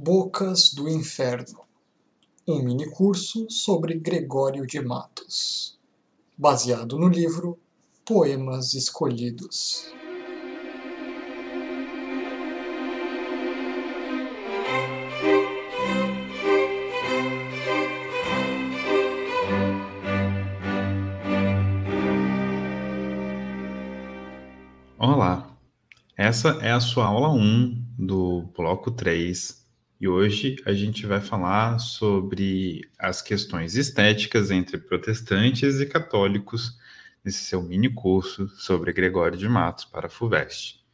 Bocas do Inferno um minicurso sobre Gregório de Matos, baseado no livro Poemas Escolhidos. Olá, essa é a sua aula 1 do bloco 3 e hoje a gente vai falar sobre as questões estéticas entre protestantes e católicos nesse seu mini curso sobre Gregório de Matos para a FUVEST.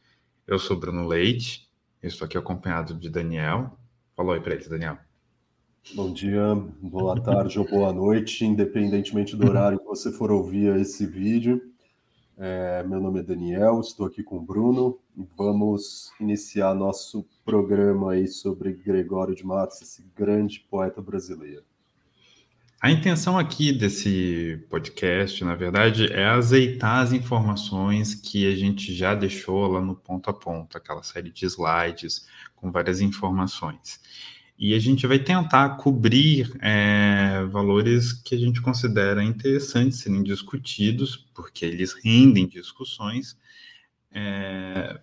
Eu sou Bruno Leite, estou aqui acompanhado de Daniel. Falou aí para eles, Daniel. Bom dia, boa tarde ou boa noite, independentemente do horário que você for ouvir esse vídeo. É, meu nome é Daniel, estou aqui com o Bruno vamos iniciar nosso programa aí sobre Gregório de Matos, esse grande poeta brasileiro. A intenção aqui desse podcast, na verdade, é azeitar as informações que a gente já deixou lá no ponto a ponto, aquela série de slides com várias informações. E a gente vai tentar cobrir é, valores que a gente considera interessantes serem discutidos, porque eles rendem discussões, é,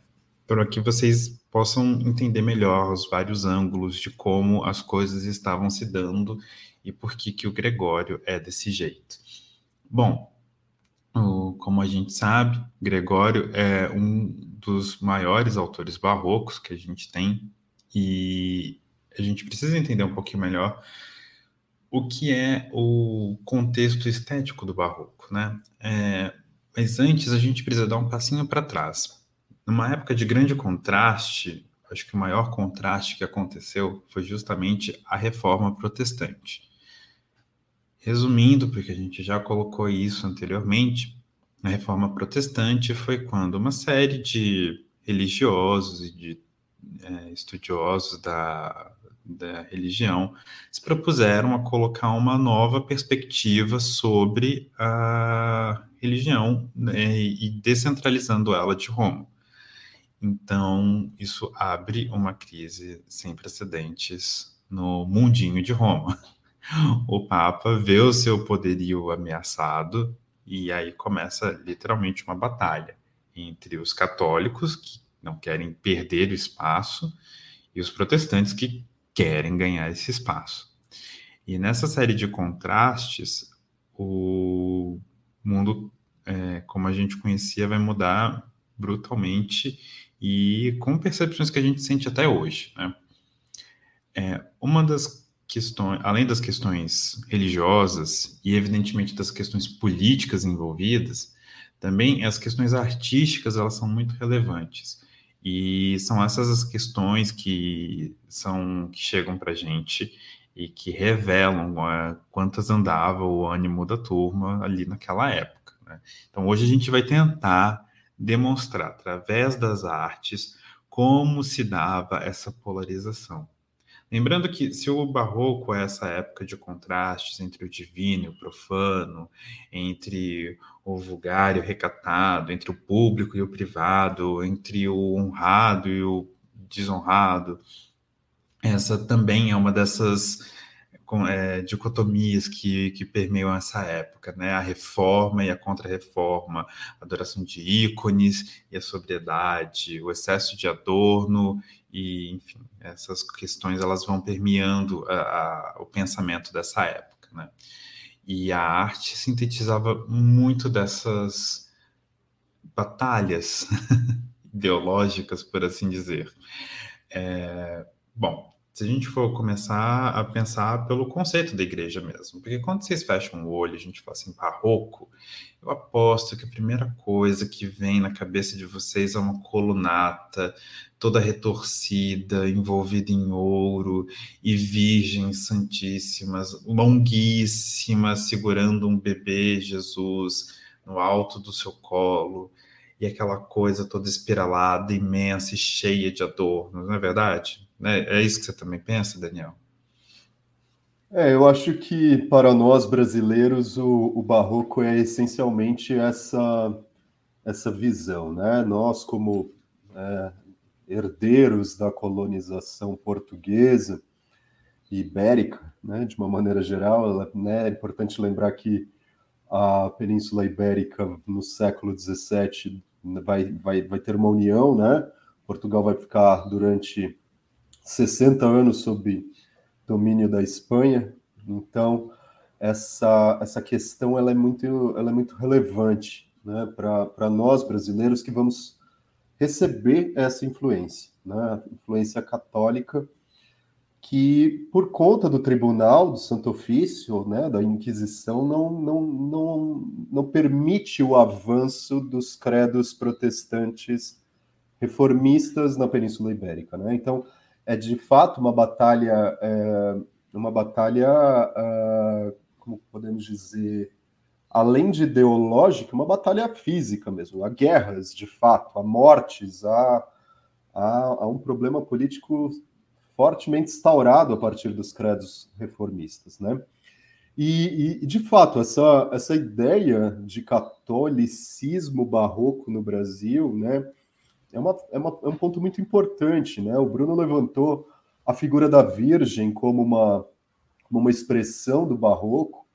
para que vocês possam entender melhor os vários ângulos de como as coisas estavam se dando e por que, que o Gregório é desse jeito. Bom, o, como a gente sabe, Gregório é um dos maiores autores barrocos que a gente tem e a gente precisa entender um pouquinho melhor o que é o contexto estético do barroco, né? É, mas antes a gente precisa dar um passinho para trás. Numa época de grande contraste, acho que o maior contraste que aconteceu foi justamente a reforma protestante. Resumindo, porque a gente já colocou isso anteriormente, a reforma protestante foi quando uma série de religiosos e de é, estudiosos da da religião, se propuseram a colocar uma nova perspectiva sobre a religião né, e descentralizando ela de Roma. Então, isso abre uma crise sem precedentes no mundinho de Roma. O Papa vê o seu poderio ameaçado e aí começa literalmente uma batalha entre os católicos, que não querem perder o espaço, e os protestantes, que querem ganhar esse espaço. E nessa série de contrastes, o mundo, é, como a gente conhecia, vai mudar brutalmente e com percepções que a gente sente até hoje. Né? É, uma das questões, além das questões religiosas e, evidentemente, das questões políticas envolvidas, também as questões artísticas elas são muito relevantes. E são essas as questões que são que chegam para a gente e que revelam quantas andava o ânimo da turma ali naquela época. Né? Então, hoje a gente vai tentar demonstrar, através das artes, como se dava essa polarização. Lembrando que se o barroco é essa época de contrastes entre o divino e o profano, entre o vulgar e o recatado, entre o público e o privado, entre o honrado e o desonrado, essa também é uma dessas é, dicotomias que, que permeiam essa época, né? A reforma e a contra-reforma, a adoração de ícones e a sobriedade, o excesso de adorno e, enfim, essas questões elas vão permeando a, a, o pensamento dessa época, né? E a arte sintetizava muito dessas batalhas ideológicas, por assim dizer. É, bom, se a gente for começar a pensar pelo conceito da igreja mesmo, porque quando vocês fecham o olho, a gente fala assim, barroco, eu aposto que a primeira coisa que vem na cabeça de vocês é uma colunata toda retorcida, envolvida em ouro, e virgens santíssimas, longuíssimas, segurando um bebê Jesus no alto do seu colo, e aquela coisa toda espiralada, imensa e cheia de adornos, não é verdade? É, é isso que você também pensa, Daniel? É, eu acho que para nós brasileiros o, o barroco é essencialmente essa essa visão, né? Nós como é, herdeiros da colonização portuguesa e ibérica, né, de uma maneira geral. Né, é importante lembrar que a Península Ibérica no século XVII vai, vai, vai ter uma união, né? Portugal vai ficar durante 60 anos sob domínio da Espanha, então essa, essa questão ela é, muito, ela é muito relevante né, para nós brasileiros que vamos receber essa influência, né, influência católica, que por conta do Tribunal do Santo Ofício, né, da Inquisição, não, não, não, não permite o avanço dos credos protestantes reformistas na Península Ibérica. Né? Então, é de fato uma batalha, é, uma batalha, uh, como podemos dizer, além de ideológica, uma batalha física mesmo. Há guerras, de fato, há mortes, há, há, há um problema político fortemente instaurado a partir dos credos reformistas, né? E, e, de fato, essa, essa ideia de catolicismo barroco no Brasil, né, é, uma, é, uma, é um ponto muito importante, né? O Bruno levantou a figura da Virgem como uma, uma expressão do barroco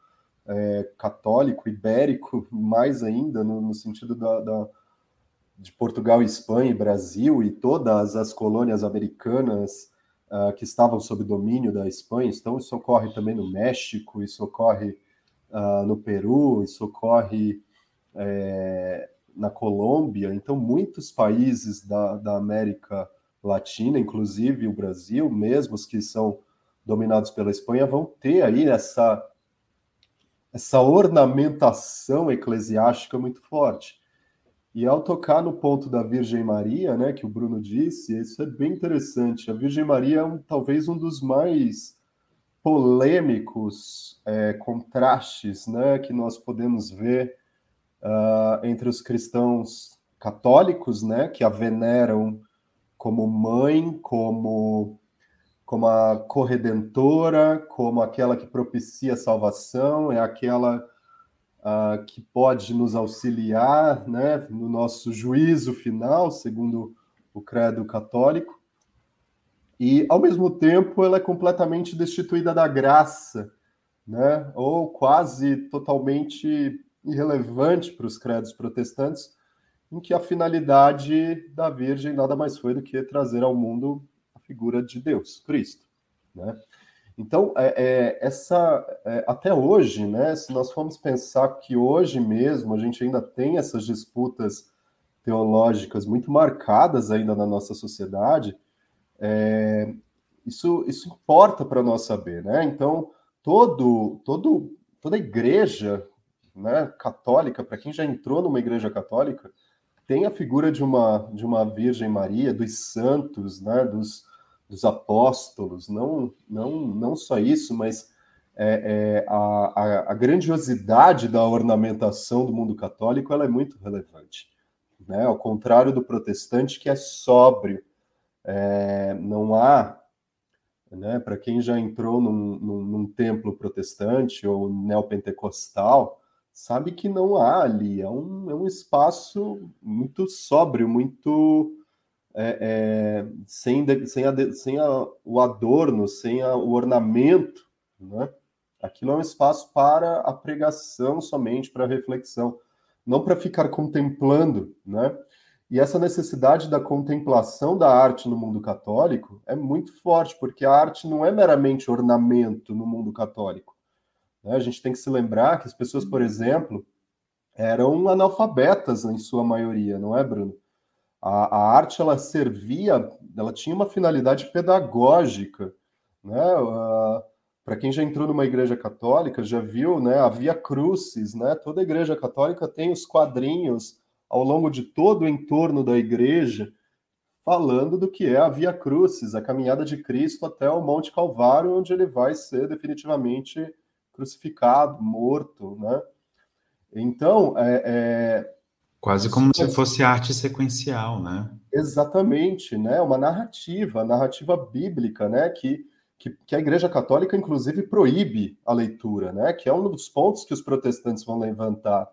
é, católico, ibérico, mais ainda, no, no sentido da, da, de Portugal, Espanha e Brasil e todas as colônias americanas uh, que estavam sob domínio da Espanha. Então, isso ocorre também no México, isso ocorre uh, no Peru, isso ocorre é, na Colômbia. Então, muitos países da, da América Latina, inclusive o Brasil, mesmo os que são dominados pela Espanha, vão ter aí essa, essa ornamentação eclesiástica muito forte. E ao tocar no ponto da Virgem Maria, né, que o Bruno disse, isso é bem interessante. A Virgem Maria é um, talvez um dos mais polêmicos é, contrastes né, que nós podemos ver uh, entre os cristãos católicos, né, que a veneram como mãe, como como a corredentora, como aquela que propicia a salvação, é aquela uh, que pode nos auxiliar né, no nosso juízo final, segundo o credo católico. E, ao mesmo tempo, ela é completamente destituída da graça, né, ou quase totalmente irrelevante para os credos protestantes, em que a finalidade da Virgem nada mais foi do que trazer ao mundo a figura de Deus, Cristo. Né? Então, é, é, essa é, até hoje, né, se nós formos pensar que hoje mesmo a gente ainda tem essas disputas teológicas muito marcadas ainda na nossa sociedade, é, isso, isso importa para nós saber, né? Então, todo, todo, toda igreja né, católica, para quem já entrou numa igreja católica, tem a figura de uma, de uma Virgem Maria, dos santos, né, dos, dos apóstolos, não, não, não só isso, mas é, é, a, a, a, grandiosidade da ornamentação do mundo católico ela é muito relevante. Né? Ao contrário do protestante, que é sóbrio, é, não há, né, para quem já entrou num, num, num, templo protestante ou neopentecostal, sabe que não há ali, é um, é um espaço muito sóbrio, muito é, é, sem, sem, a, sem a, o adorno, sem a, o ornamento, né? Aquilo é um espaço para a pregação somente, para a reflexão, não para ficar contemplando, né? E essa necessidade da contemplação da arte no mundo católico é muito forte, porque a arte não é meramente ornamento no mundo católico. Né? A gente tem que se lembrar que as pessoas, por exemplo, eram analfabetas em sua maioria, não é, Bruno? A, a arte ela servia, ela tinha uma finalidade pedagógica, né? Uh, para quem já entrou numa igreja católica, já viu, né? Havia crucis, né? Toda igreja católica tem os quadrinhos ao longo de todo o entorno da igreja, falando do que é a Via Crucis, a caminhada de Cristo até o Monte Calvário, onde ele vai ser definitivamente crucificado, morto, né? Então, é, é, Quase como se fosse arte sequencial, né? Exatamente, né? Uma narrativa, narrativa bíblica, né? Que, que, que, a Igreja Católica, inclusive, proíbe a leitura, né? Que é um dos pontos que os protestantes vão levantar.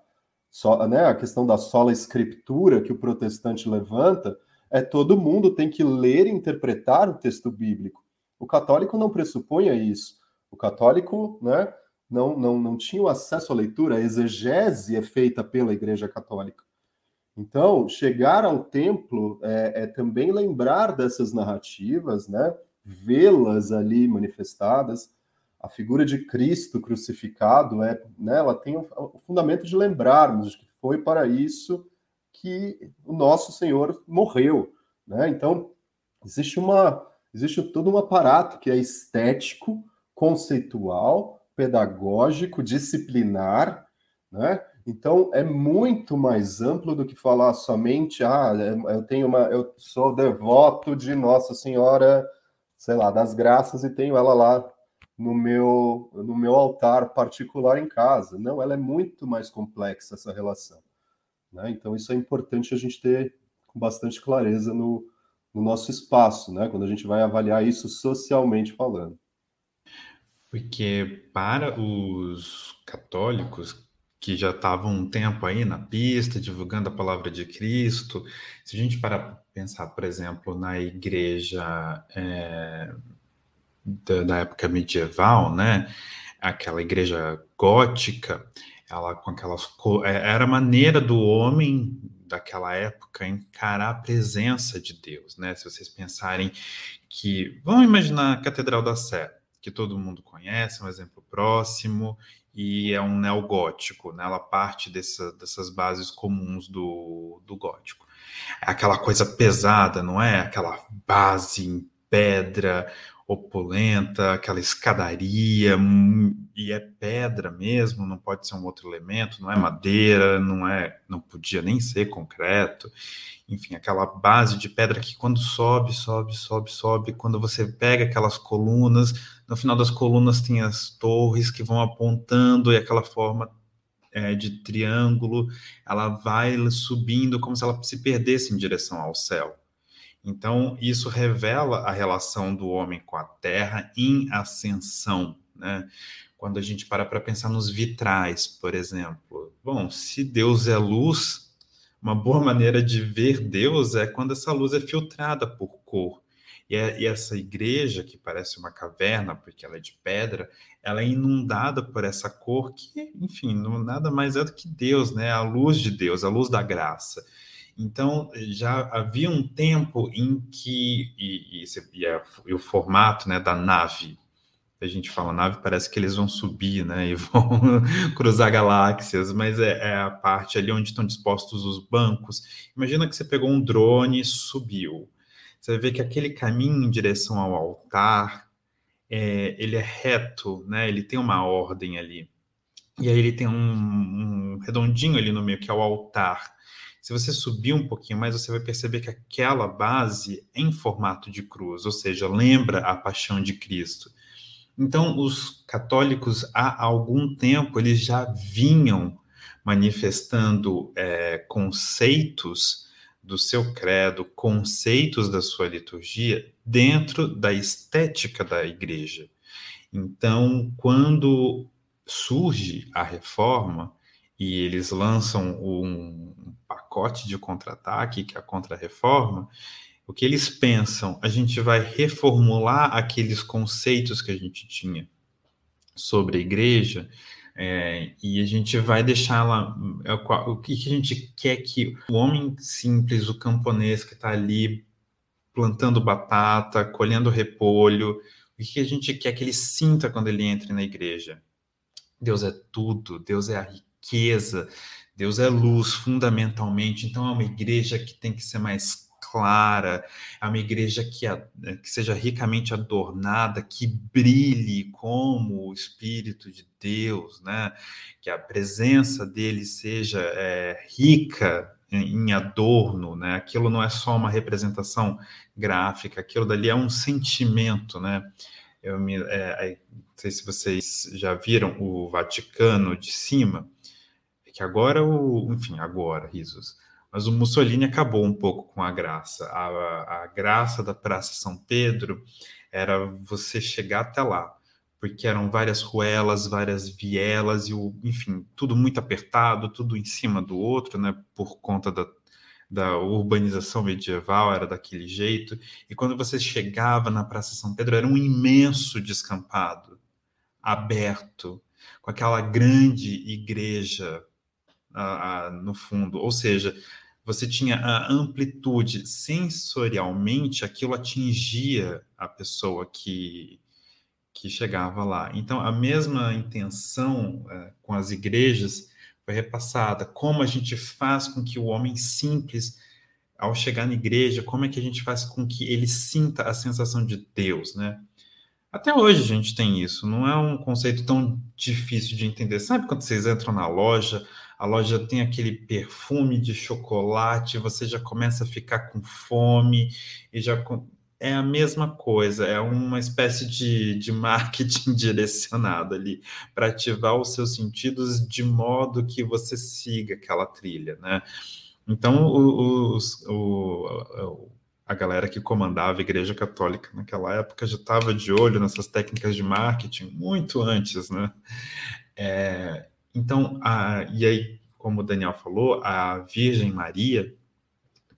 Só, né? A questão da sola escritura que o protestante levanta é todo mundo tem que ler e interpretar o texto bíblico. O católico não pressupunha isso. O católico, né, não, não, não tinha o acesso à leitura, a exegese é feita pela Igreja Católica. Então, chegar ao templo é, é também lembrar dessas narrativas, né, vê-las ali manifestadas. A figura de Cristo crucificado, é, né, ela tem o, o fundamento de lembrarmos que foi para isso que o nosso Senhor morreu. Né? Então, existe, uma, existe todo um aparato que é estético, conceitual, pedagógico, disciplinar, né? Então é muito mais amplo do que falar somente, ah, eu tenho uma, eu sou devoto de Nossa Senhora, sei lá, das Graças e tenho ela lá no meu no meu altar particular em casa. Não, ela é muito mais complexa essa relação. Né? Então isso é importante a gente ter com bastante clareza no, no nosso espaço, né? Quando a gente vai avaliar isso socialmente falando. Porque para os católicos que já estavam um tempo aí na pista, divulgando a palavra de Cristo, se a gente para pensar, por exemplo, na igreja é, da, da, época medieval, né? Aquela igreja gótica, ela com aquelas é, era a maneira do homem daquela época encarar a presença de Deus, né? Se vocês pensarem que, vamos imaginar a Catedral da Sé, que todo mundo conhece, um exemplo próximo, e é um neogótico, né? ela parte dessa, dessas bases comuns do, do gótico. É aquela coisa pesada, não é? Aquela base em pedra, opulenta, aquela escadaria, hum, e é pedra mesmo, não pode ser um outro elemento, não é madeira, não é, não podia nem ser concreto. Enfim, aquela base de pedra que quando sobe, sobe, sobe, sobe, quando você pega aquelas colunas, no final das colunas tem as torres que vão apontando e aquela forma é, de triângulo, ela vai subindo como se ela se perdesse em direção ao céu. Então, isso revela a relação do homem com a terra em ascensão, né? Quando a gente para para pensar nos vitrais, por exemplo. Bom, se Deus é luz, uma boa maneira de ver Deus é quando essa luz é filtrada por cor. E, é, e, essa igreja, que parece uma caverna, porque ela é de pedra, ela é inundada por essa cor que, enfim, não, nada mais é do que Deus, né? A luz de Deus, a luz da graça. Então, já havia um tempo em que, e, e, e, e o formato né, da nave, a gente fala nave, parece que eles vão subir, né, e vão cruzar galáxias, mas é, é, a parte ali onde estão dispostos os bancos. Imagina que você pegou um drone e subiu. Você ver que aquele caminho em direção ao altar, é, ele é reto, né, ele tem uma ordem ali. E aí ele tem um, um redondinho ali no meio, que é o altar. Se você subir um pouquinho mais, você vai perceber que aquela base é em formato de cruz, ou seja, lembra a paixão de Cristo. Então, os católicos, há algum tempo, eles já vinham manifestando é, conceitos do seu credo, conceitos da sua liturgia dentro da estética da igreja. Então, quando surge a reforma e eles lançam um, pacote de contra-ataque, que é a contra-reforma, o que eles pensam? A gente vai reformular aqueles conceitos que a gente tinha sobre a igreja é, e a gente vai deixá-la. É, o que a gente quer que o homem simples, o camponês que está ali plantando batata, colhendo repolho, o que a gente quer que ele sinta quando ele entra na igreja? Deus é tudo, Deus é a riqueza, Deus é luz fundamentalmente, então é uma igreja que tem que ser mais clara, é uma igreja que, que seja ricamente adornada, que brilhe como o Espírito de Deus, né? que a presença dele seja é, rica em adorno, né? Aquilo não é só uma representação gráfica, aquilo dali é um sentimento, né? Eu me, é, não sei se vocês já viram o Vaticano de cima, que agora o, enfim, agora, risos. Mas o Mussolini acabou um pouco com a graça. A, a graça da Praça São Pedro era você chegar até lá, porque eram várias ruelas, várias vielas e o, enfim, tudo muito apertado, tudo em cima do outro, né, por conta da, da urbanização medieval era daquele jeito, e quando você chegava na Praça São Pedro era um imenso descampado, aberto, com aquela grande igreja no fundo, ou seja, você tinha a amplitude sensorialmente, aquilo atingia a pessoa que, que chegava lá. Então, a mesma intenção uh, com as igrejas foi repassada. Como a gente faz com que o homem simples, ao chegar na igreja, como é que a gente faz com que ele sinta a sensação de Deus, né? Até hoje a gente tem isso, não é um conceito tão difícil de entender. Sabe quando vocês entram na loja, a loja tem aquele perfume de chocolate, você já começa a ficar com fome e já é a mesma coisa, é uma espécie de, de marketing direcionado ali para ativar os seus sentidos de modo que você siga aquela trilha, né? Então, os, o, a galera que comandava a Igreja Católica naquela época já estava de olho nessas técnicas de marketing muito antes, né? É, então, a, e aí, como o Daniel falou, a Virgem Maria,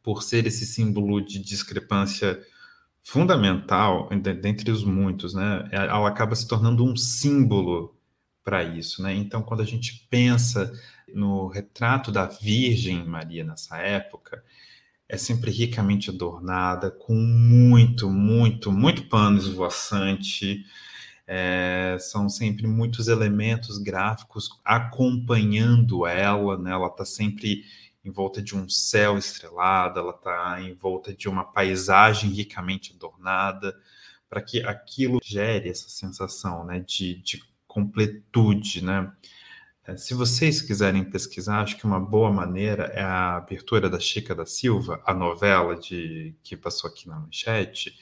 por ser esse símbolo de discrepância fundamental, dentre os muitos, né? Ela acaba se tornando um símbolo para isso, né? Então, quando a gente pensa no retrato da Virgem Maria nessa época, é sempre ricamente adornada, com muito, muito, muito pano esvoaçante. É, são sempre muitos elementos gráficos acompanhando ela, né? Ela está sempre em volta de um céu estrelado, ela está em volta de uma paisagem ricamente adornada, para que aquilo gere essa sensação né, de, de completude. Né? É, se vocês quiserem pesquisar, acho que uma boa maneira é a abertura da Chica da Silva, a novela de que passou aqui na manchete,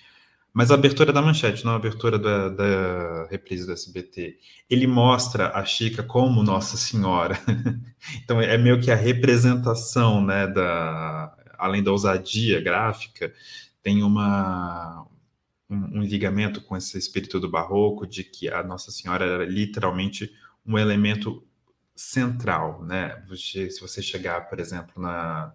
mas a abertura da manchete, não a abertura da, da reprise do SBT. Ele mostra a Chica como Nossa Senhora. então é meio que a representação, né, da, além da ousadia gráfica, tem uma, um, um ligamento com esse espírito do barroco de que a Nossa Senhora era literalmente um elemento central, né? se você chegar, por exemplo, na,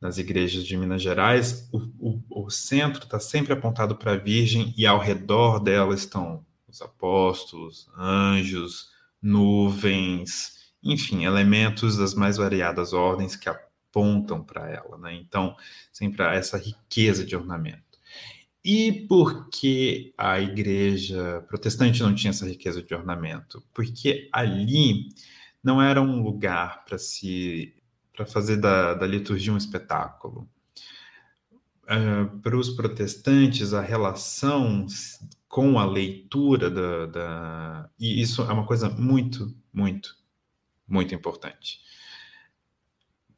nas igrejas de Minas Gerais, o, o, o centro está sempre apontado para a Virgem e ao redor dela estão os apóstolos, anjos, nuvens, enfim, elementos das mais variadas ordens que apontam para ela, né? Então, sempre há essa riqueza de ornamento. E por que a igreja protestante não tinha essa riqueza de ornamento? Porque ali não era um lugar para se para fazer da, da liturgia um espetáculo. Uh, para os protestantes, a relação com a leitura da, da, E isso é uma coisa muito, muito, muito importante.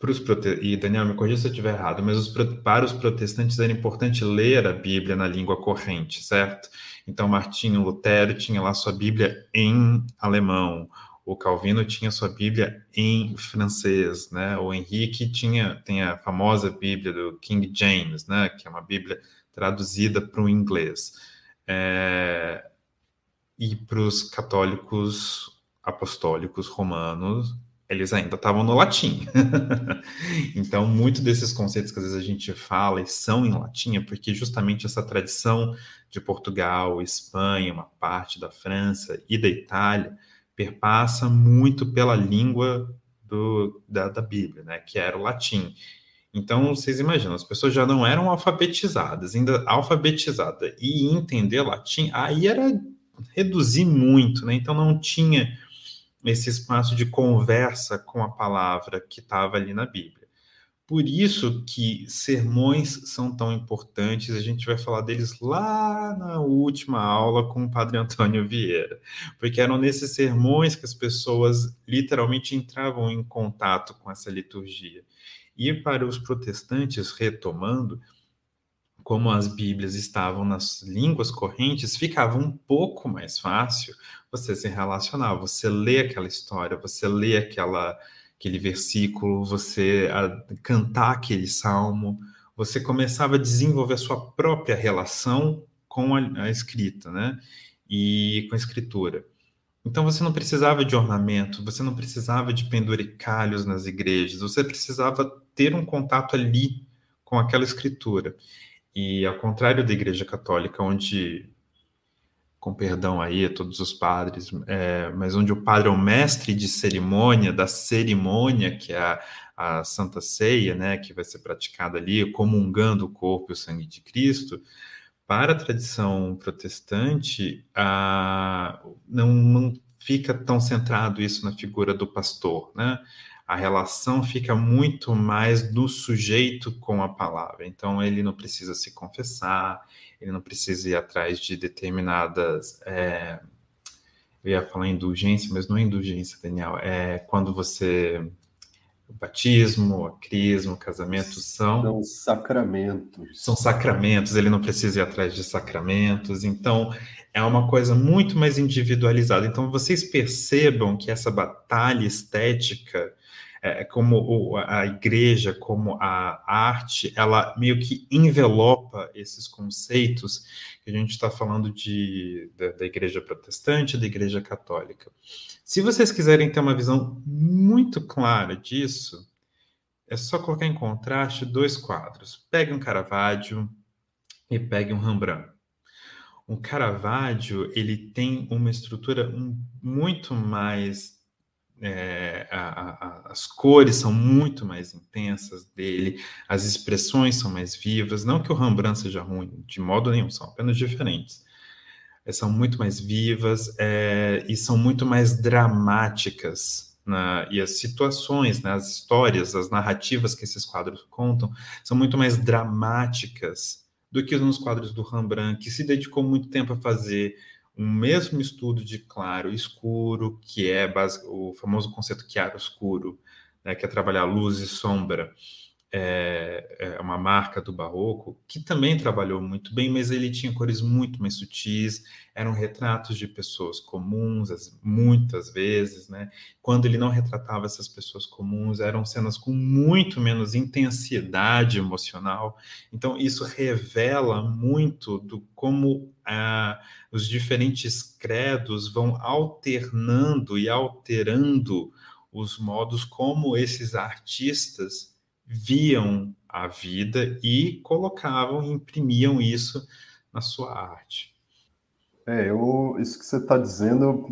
Para os prote... E Daniel, me corrija se eu estiver errado, mas os, para os protestantes era importante ler a Bíblia na língua corrente, certo? Então, Martinho Lutero tinha lá sua Bíblia em alemão, o Calvino tinha sua Bíblia em francês, né? O Henrique tinha tem a famosa Bíblia do King James, né? Que é uma Bíblia traduzida para o inglês. É... E para os católicos apostólicos romanos, eles ainda estavam no latim. então, muito desses conceitos que às vezes a gente fala e são em latim é porque justamente essa tradição de Portugal, Espanha, uma parte da França e da Itália perpassa muito pela língua do, da, da Bíblia, né, que era o latim. Então, vocês imaginam, as pessoas já não eram alfabetizadas, ainda alfabetizada e entender latim, aí era reduzir muito, né? Então não tinha esse espaço de conversa com a palavra que estava ali na Bíblia. Por isso que sermões são tão importantes, a gente vai falar deles lá na última aula com o Padre Antônio Vieira, porque eram nesses sermões que as pessoas literalmente entravam em contato com essa liturgia. E para os protestantes, retomando, como as Bíblias estavam nas línguas correntes, ficava um pouco mais fácil você se relacionar, você lê aquela história, você lê aquela aquele versículo, você cantar aquele salmo, você começava a desenvolver a sua própria relação com a, a escrita, né? E com a escritura. Então você não precisava de ornamento, você não precisava de penduricalhos nas igrejas, você precisava ter um contato ali com aquela escritura. E ao contrário da Igreja Católica, onde, com perdão aí a todos os padres, é, mas onde o padre é o mestre de cerimônia, da cerimônia, que é a, a Santa Ceia, né, que vai ser praticada ali, comungando o corpo e o sangue de Cristo, para a tradição protestante, a, não, não fica tão centrado isso na figura do pastor, né? A relação fica muito mais do sujeito com a palavra. Então, ele não precisa se confessar, ele não precisa ir atrás de determinadas. É, eu ia falar indulgência, mas não é indulgência, Daniel. É quando você o batismo, a crisma, o casamento são... São sacramentos. São sacramentos, ele não precisa ir atrás de sacramentos, então é uma coisa muito mais individualizada. Então vocês percebam que essa batalha estética é, como a igreja, como a arte, ela meio que envelopa esses conceitos que a gente está falando de, da, da, igreja protestante, da igreja católica. Se vocês quiserem ter uma visão muito clara disso, é só colocar em contraste dois quadros. Pegue um Caravaggio e pegue um Rembrandt. Um Caravaggio ele tem uma estrutura muito mais é, a, a, as cores são muito mais intensas dele, as expressões são mais vivas. Não que o Rembrandt seja ruim, de modo nenhum, são apenas diferentes. É, são muito mais vivas é, e são muito mais dramáticas. Na, e as situações, né, as histórias, as narrativas que esses quadros contam são muito mais dramáticas do que nos quadros do Rembrandt, que se dedicou muito tempo a fazer um mesmo estudo de claro e escuro, que é base, o famoso conceito chiaro-escuro, né, que é trabalhar luz e sombra, é, é, uma marca do Barroco, que também trabalhou muito bem, mas ele tinha cores muito mais sutis, eram retratos de pessoas comuns, muitas vezes, né? Quando ele não retratava essas pessoas comuns, eram cenas com muito menos intensidade emocional. Então, isso revela muito do como ah, os diferentes credos vão alternando e alterando os modos como esses artistas viam a vida e colocavam, imprimiam isso na sua arte. É, eu, isso que você está dizendo,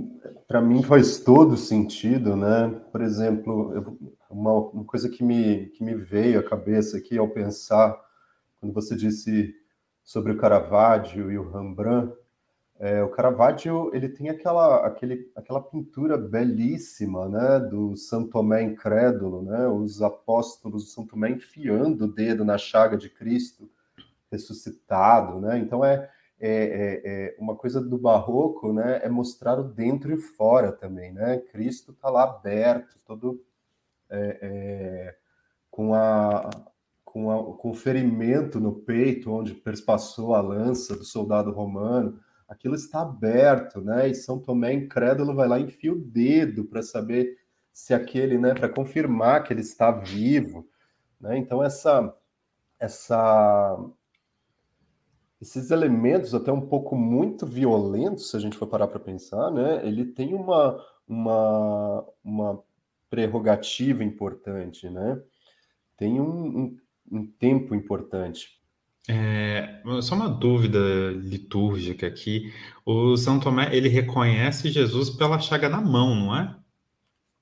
para mim faz todo sentido, né? Por exemplo, eu, uma, uma, coisa que me, que me veio à cabeça aqui ao pensar, quando você disse sobre o Caravaggio e o Rembrandt, é, o Caravaggio ele tem aquela, aquele, aquela pintura belíssima, né, do Santo Tomé incrédulo, né, os apóstolos do Santo Tomé enfiando o dedo na chaga de Cristo ressuscitado, né. Então é, é, é, é uma coisa do barroco, né, é mostrar o dentro e fora também, né. Cristo está lá aberto, todo é, é, com a com, a, com o ferimento no peito onde perspassou a lança do soldado romano aquilo está aberto, né? E São Tomé incrédulo vai lá e enfia o dedo para saber se aquele, né, para confirmar que ele está vivo, né? Então essa essa esses elementos até um pouco muito violentos, se a gente for parar para pensar, né? Ele tem uma uma uma prerrogativa importante, né? Tem um, um, um tempo importante. É, só uma dúvida litúrgica aqui. O São Tomé, ele reconhece Jesus pela chaga na mão, não é?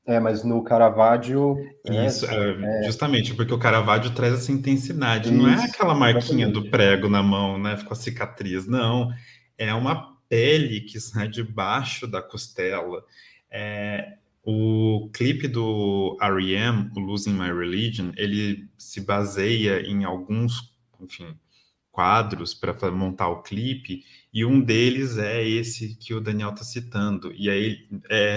É, mas no Caravaggio... É, Isso, é, é, justamente, porque o Caravaggio traz essa intensidade. Isso, não é aquela marquinha exatamente. do prego na mão, né? Ficou a cicatriz, não. É uma pele que sai debaixo da costela. É, o clipe do R.E.M., o Losing My Religion, ele se baseia em alguns, enfim, quadros para montar o clipe, e um deles é esse que o Daniel está citando. E aí é...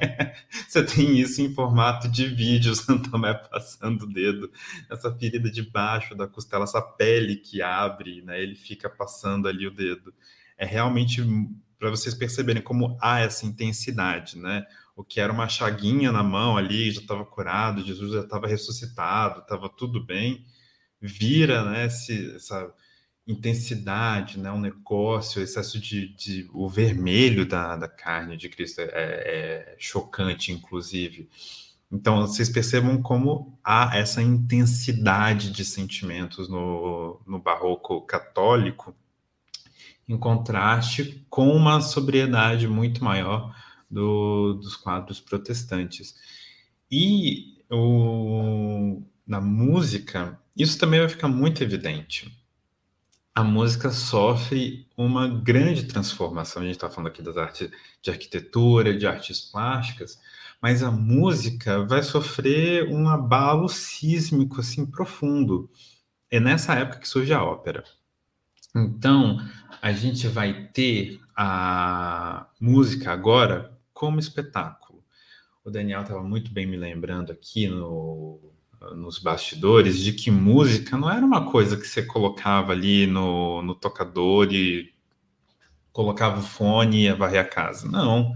você tem isso em formato de vídeo, Santo Tomé passando o dedo, essa ferida debaixo da costela, essa pele que abre, né? Ele fica passando ali o dedo. É realmente para vocês perceberem como há essa intensidade, né? O que era uma chaguinha na mão ali, já estava curado, Jesus já estava ressuscitado, estava tudo bem, vira, né? Esse, essa intensidade, né, um negócio, excesso de, de o vermelho da, da carne de Cristo é, é chocante, inclusive. Então, vocês percebam como há essa intensidade de sentimentos no, no barroco católico, em contraste com uma sobriedade muito maior do, dos quadros protestantes. E o, na música, isso também vai ficar muito evidente. A música sofre uma grande transformação. A gente está falando aqui das artes de arquitetura, de artes plásticas, mas a música vai sofrer um abalo sísmico assim profundo. É nessa época que surge a ópera. Então, a gente vai ter a música agora como espetáculo. O Daniel estava muito bem me lembrando aqui no, nos bastidores de que música não era uma coisa que você colocava ali no, no tocador e colocava o fone e ia varrer a casa. Não.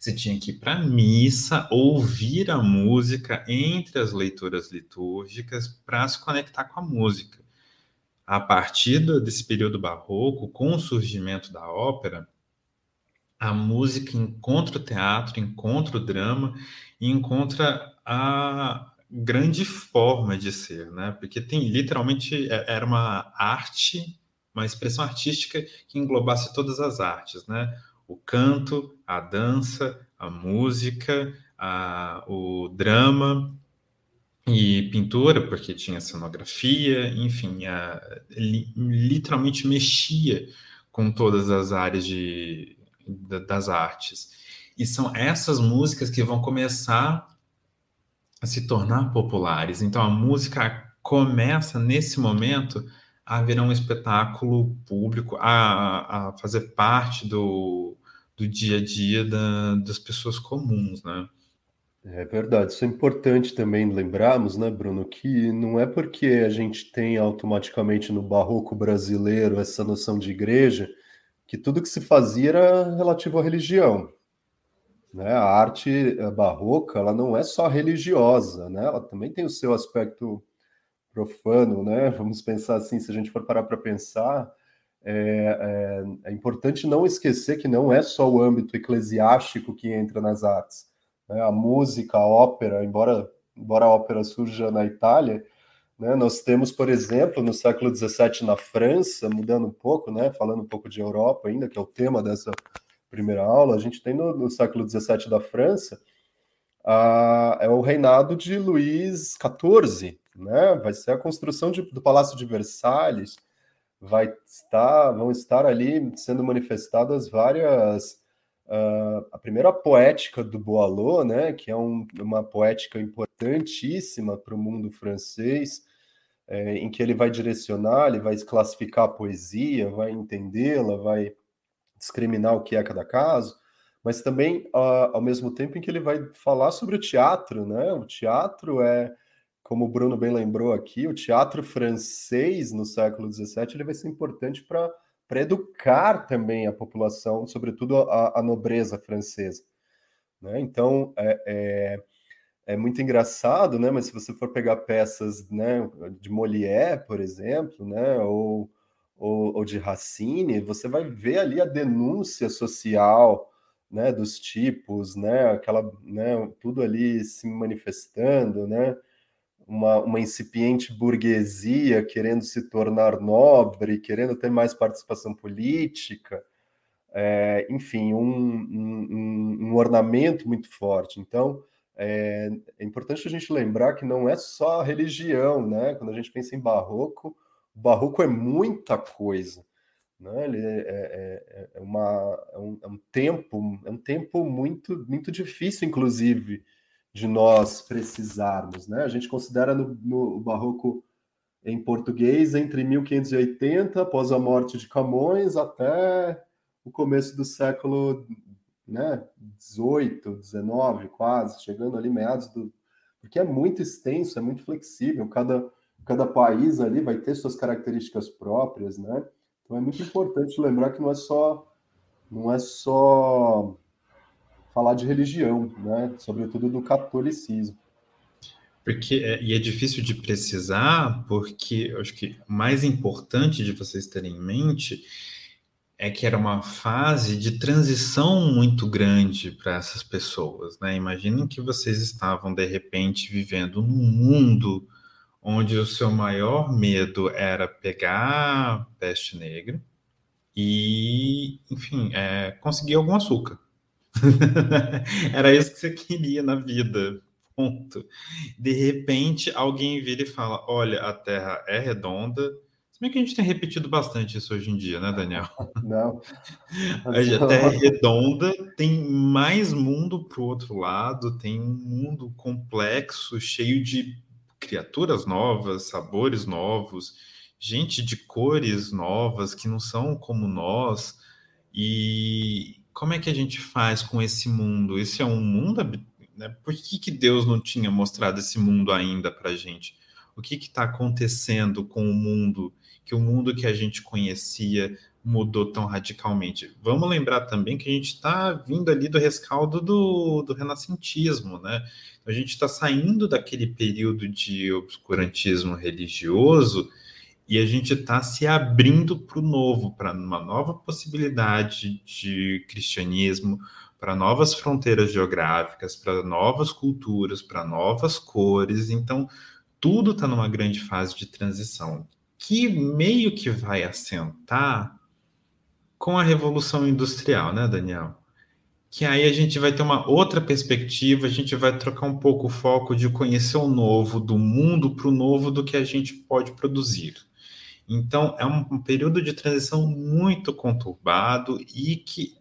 Você tinha que ir para a missa, ouvir a música entre as leituras litúrgicas para se conectar com a música. A partir desse período barroco, com o surgimento da ópera, a música encontra o teatro, encontra o drama e encontra a grande forma de ser, né? Porque tem literalmente é, era uma arte, uma expressão artística que englobasse todas as artes, né? o canto, a dança, a música, a, o drama e pintura, porque tinha cenografia, enfim, a, li, literalmente mexia com todas as áreas de, das artes. E são essas músicas que vão começar se tornar populares. Então a música começa nesse momento a virar um espetáculo público, a, a fazer parte do, do dia a dia da, das pessoas comuns, né? É verdade, isso é importante também lembrarmos, né, Bruno, que não é porque a gente tem automaticamente no barroco brasileiro essa noção de igreja que tudo que se fazia era relativo à religião. Né? A arte barroca ela não é só religiosa, né? ela também tem o seu aspecto profano, né? vamos pensar assim, se a gente for parar para pensar, é, é, é, importante não esquecer que não é só o âmbito eclesiástico que entra nas artes. Né? A música, a ópera, embora, embora a ópera surja na Itália, né, nós temos, por exemplo, no século XVII na França, mudando um pouco, né, falando um pouco de Europa ainda, que é o tema dessa primeira aula, a gente tem no, no século XVII da França a, é o reinado de Luís XIV, né, vai ser a construção de, do Palácio de Versalhes, vai estar, vão estar ali sendo manifestadas várias. Uh, a primeira poética do Boileau, né, que é um, uma poética importantíssima para o mundo francês, é, em que ele vai direcionar, ele vai classificar a poesia, vai entendê-la, vai discriminar o que é cada caso, mas também uh, ao mesmo tempo em que ele vai falar sobre o teatro, né? O teatro é como o Bruno bem lembrou aqui, o teatro francês no século XVII ele vai ser importante para educar também a população, sobretudo a, a nobreza francesa. Né? Então, é, é, é, muito engraçado, né? mas se você for pegar peças né, de Molière, por exemplo, né, ou, ou, ou de Racine, você vai ver ali a denúncia social, né, dos tipos, né, aquela, né, tudo ali se manifestando, né, uma, uma incipiente burguesia querendo se tornar nobre, querendo ter mais participação política, é, enfim, um, um, um, ornamento muito forte. Então, é, é, importante a gente lembrar que não é só a religião, né? Quando a gente pensa em barroco, o barroco é muita coisa. Né? Ele é, é, é, é uma, é, um, é um tempo, é um tempo muito, muito difícil, inclusive, de nós precisarmos. Né? A gente considera no, no barroco em português entre 1580, após a morte de Camões, até o começo do século né, 18, 19, quase, chegando ali meados do. Porque é muito extenso, é muito flexível, cada, cada país ali vai ter suas características próprias, né? Então é muito importante lembrar que não é só não é só falar de religião, né? Sobretudo do catolicismo. Porque, é, e é difícil de precisar, porque eu acho que mais importante de vocês terem em mente é que era uma fase de transição muito grande para essas pessoas, né? Imaginem que vocês estavam de repente vivendo num mundo onde o seu maior medo era pegar peste negra e, enfim, é, conseguir algum açúcar. era isso que você queria na vida, ponto. De repente, alguém vira e fala: Olha, a Terra é redonda bem que a gente tem repetido bastante isso hoje em dia, né, Daniel? Não. A Terra é redonda, tem mais mundo para o outro lado, tem um mundo complexo, cheio de criaturas novas, sabores novos, gente de cores novas que não são como nós. E como é que a gente faz com esse mundo? Esse é um mundo. Né? Por que, que Deus não tinha mostrado esse mundo ainda para a gente? O que está acontecendo com o mundo que o mundo que a gente conhecia mudou tão radicalmente. Vamos lembrar também que a gente está vindo ali do rescaldo do, do renascentismo, né? A gente está saindo daquele período de obscurantismo religioso e a gente está se abrindo para o novo, para uma nova possibilidade de cristianismo, para novas fronteiras geográficas, para novas culturas, para novas cores. Então, tudo está numa grande fase de transição que meio que vai assentar com a Revolução Industrial, né, Daniel? Que aí a gente vai ter uma outra perspectiva, a gente vai trocar um pouco o foco de conhecer o novo, do mundo para o novo, do que a gente pode produzir. Então, é um, período de transição muito conturbado e que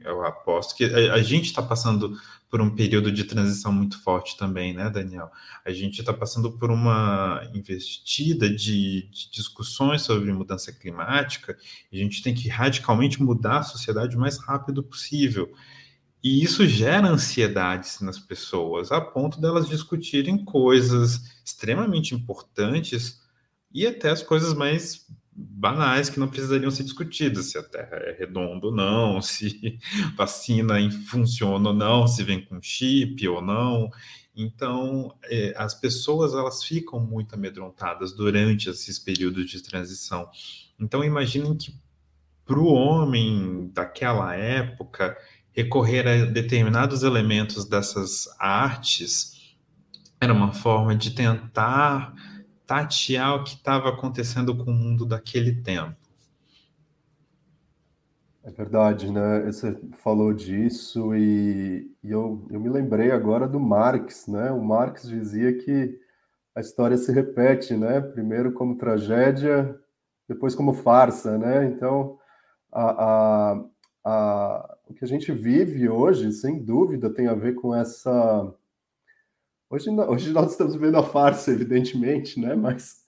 eu aposto que a gente está passando por um período de transição muito forte também, né, Daniel? A gente está passando por uma investida de, de, discussões sobre mudança climática, a gente tem que radicalmente mudar a sociedade o mais rápido possível. E isso gera ansiedades nas pessoas, a ponto delas discutirem coisas extremamente importantes e até as coisas mais banais que não precisariam ser discutidas, se a Terra é redonda ou não, se vacina funciona ou não, se vem com chip ou não. Então, é, as pessoas elas ficam muito amedrontadas durante esses períodos de transição. Então, imaginem que para o homem daquela época recorrer a determinados elementos dessas artes era uma forma de tentar tatear o que estava acontecendo com o mundo daquele tempo. É verdade, né? Você falou disso e, e eu, eu me lembrei agora do Marx, né? O Marx dizia que a história se repete, né? Primeiro como tragédia, depois como farsa, né? Então, a, a, a, o que a gente vive hoje, sem dúvida, tem a ver com essa Hoje, hoje nós estamos vendo a farsa, evidentemente, né? Mas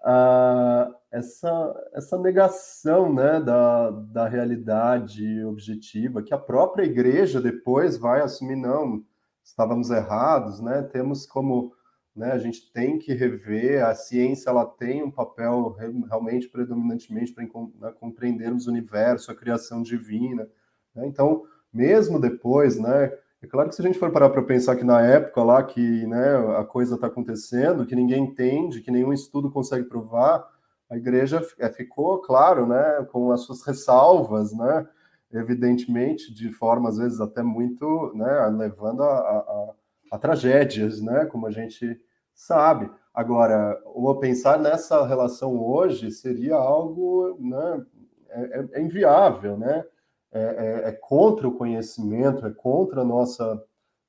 uh, essa, essa negação né, da, da realidade objetiva, que a própria igreja depois vai assumir, não, estávamos errados, né? Temos como. Né, a gente tem que rever, a ciência ela tem um papel realmente predominantemente para né, compreendermos o universo, a criação divina. Né? Então, mesmo depois, né, é claro que se a gente for parar para pensar que na época lá que né, a coisa está acontecendo, que ninguém entende, que nenhum estudo consegue provar, a igreja é, ficou, claro, né, com as suas ressalvas, né, evidentemente, de forma às vezes até muito, né, levando a, a, a tragédias, né, como a gente sabe. Agora, ou pensar nessa relação hoje seria algo, né, é, é, é inviável, né? É, é, é, contra o conhecimento, é contra a nossa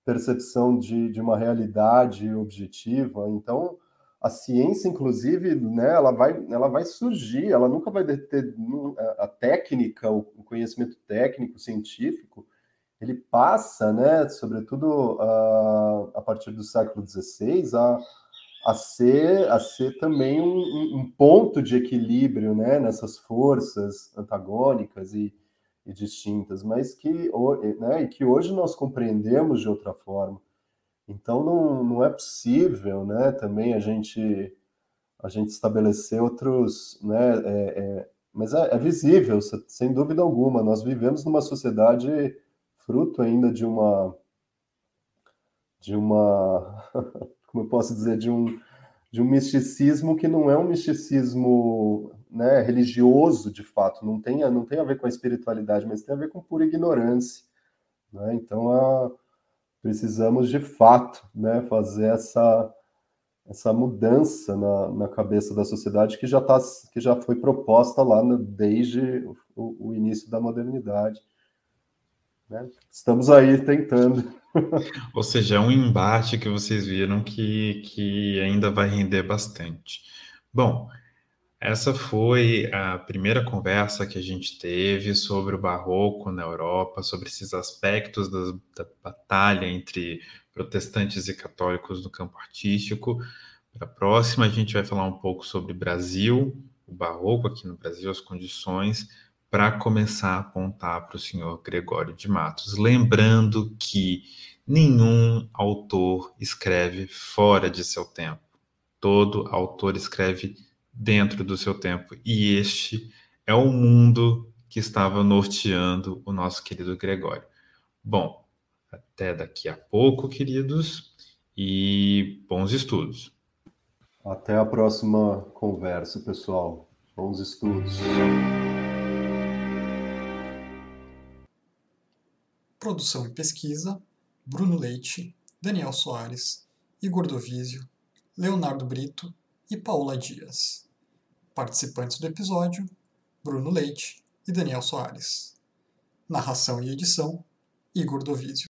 percepção de, de uma realidade objetiva. Então, a ciência, inclusive, né, ela, vai, ela vai surgir, ela nunca vai ter a técnica, o conhecimento técnico, científico, ele passa, né, sobretudo a, a partir do século XVI, a, a, ser, a ser também um, um ponto de equilíbrio né, nessas forças antagônicas e, e distintas, mas que, né, e que hoje nós compreendemos de outra forma. Então não, não é possível, né, também a gente a gente estabelecer outros, né, é, é, mas é, é, visível, sem dúvida alguma. Nós vivemos numa sociedade fruto ainda de uma de uma como eu posso dizer de um de um misticismo que não é um misticismo né, religioso de fato, não tem, não tem a ver com a espiritualidade, mas tem a ver com pura ignorância. Né? Então, a, precisamos de fato né, fazer essa, essa mudança na, na cabeça da sociedade que já, tá, que já foi proposta lá no, desde o, o, início da modernidade. Né? Estamos aí tentando. Ou seja, é um embate que vocês viram que, que ainda vai render bastante. Bom, essa foi a primeira conversa que a gente teve sobre o barroco na Europa, sobre esses aspectos da, da batalha entre protestantes e católicos no campo artístico. Para a próxima, a gente vai falar um pouco sobre Brasil, o barroco aqui no Brasil, as condições, para começar a apontar para o senhor Gregório de Matos. Lembrando que nenhum autor escreve fora de seu tempo. Todo autor escreve dentro do seu tempo. E este é o mundo que estava norteando o nosso querido Gregório. Bom, até daqui a pouco, queridos, e bons estudos. Até a próxima conversa, pessoal. Bons estudos. Produção e pesquisa: Bruno Leite, Daniel Soares, Igor Dovísio, Leonardo Brito e Paula Dias. Participantes do episódio: Bruno Leite e Daniel Soares. Narração e edição: Igor Dovísio.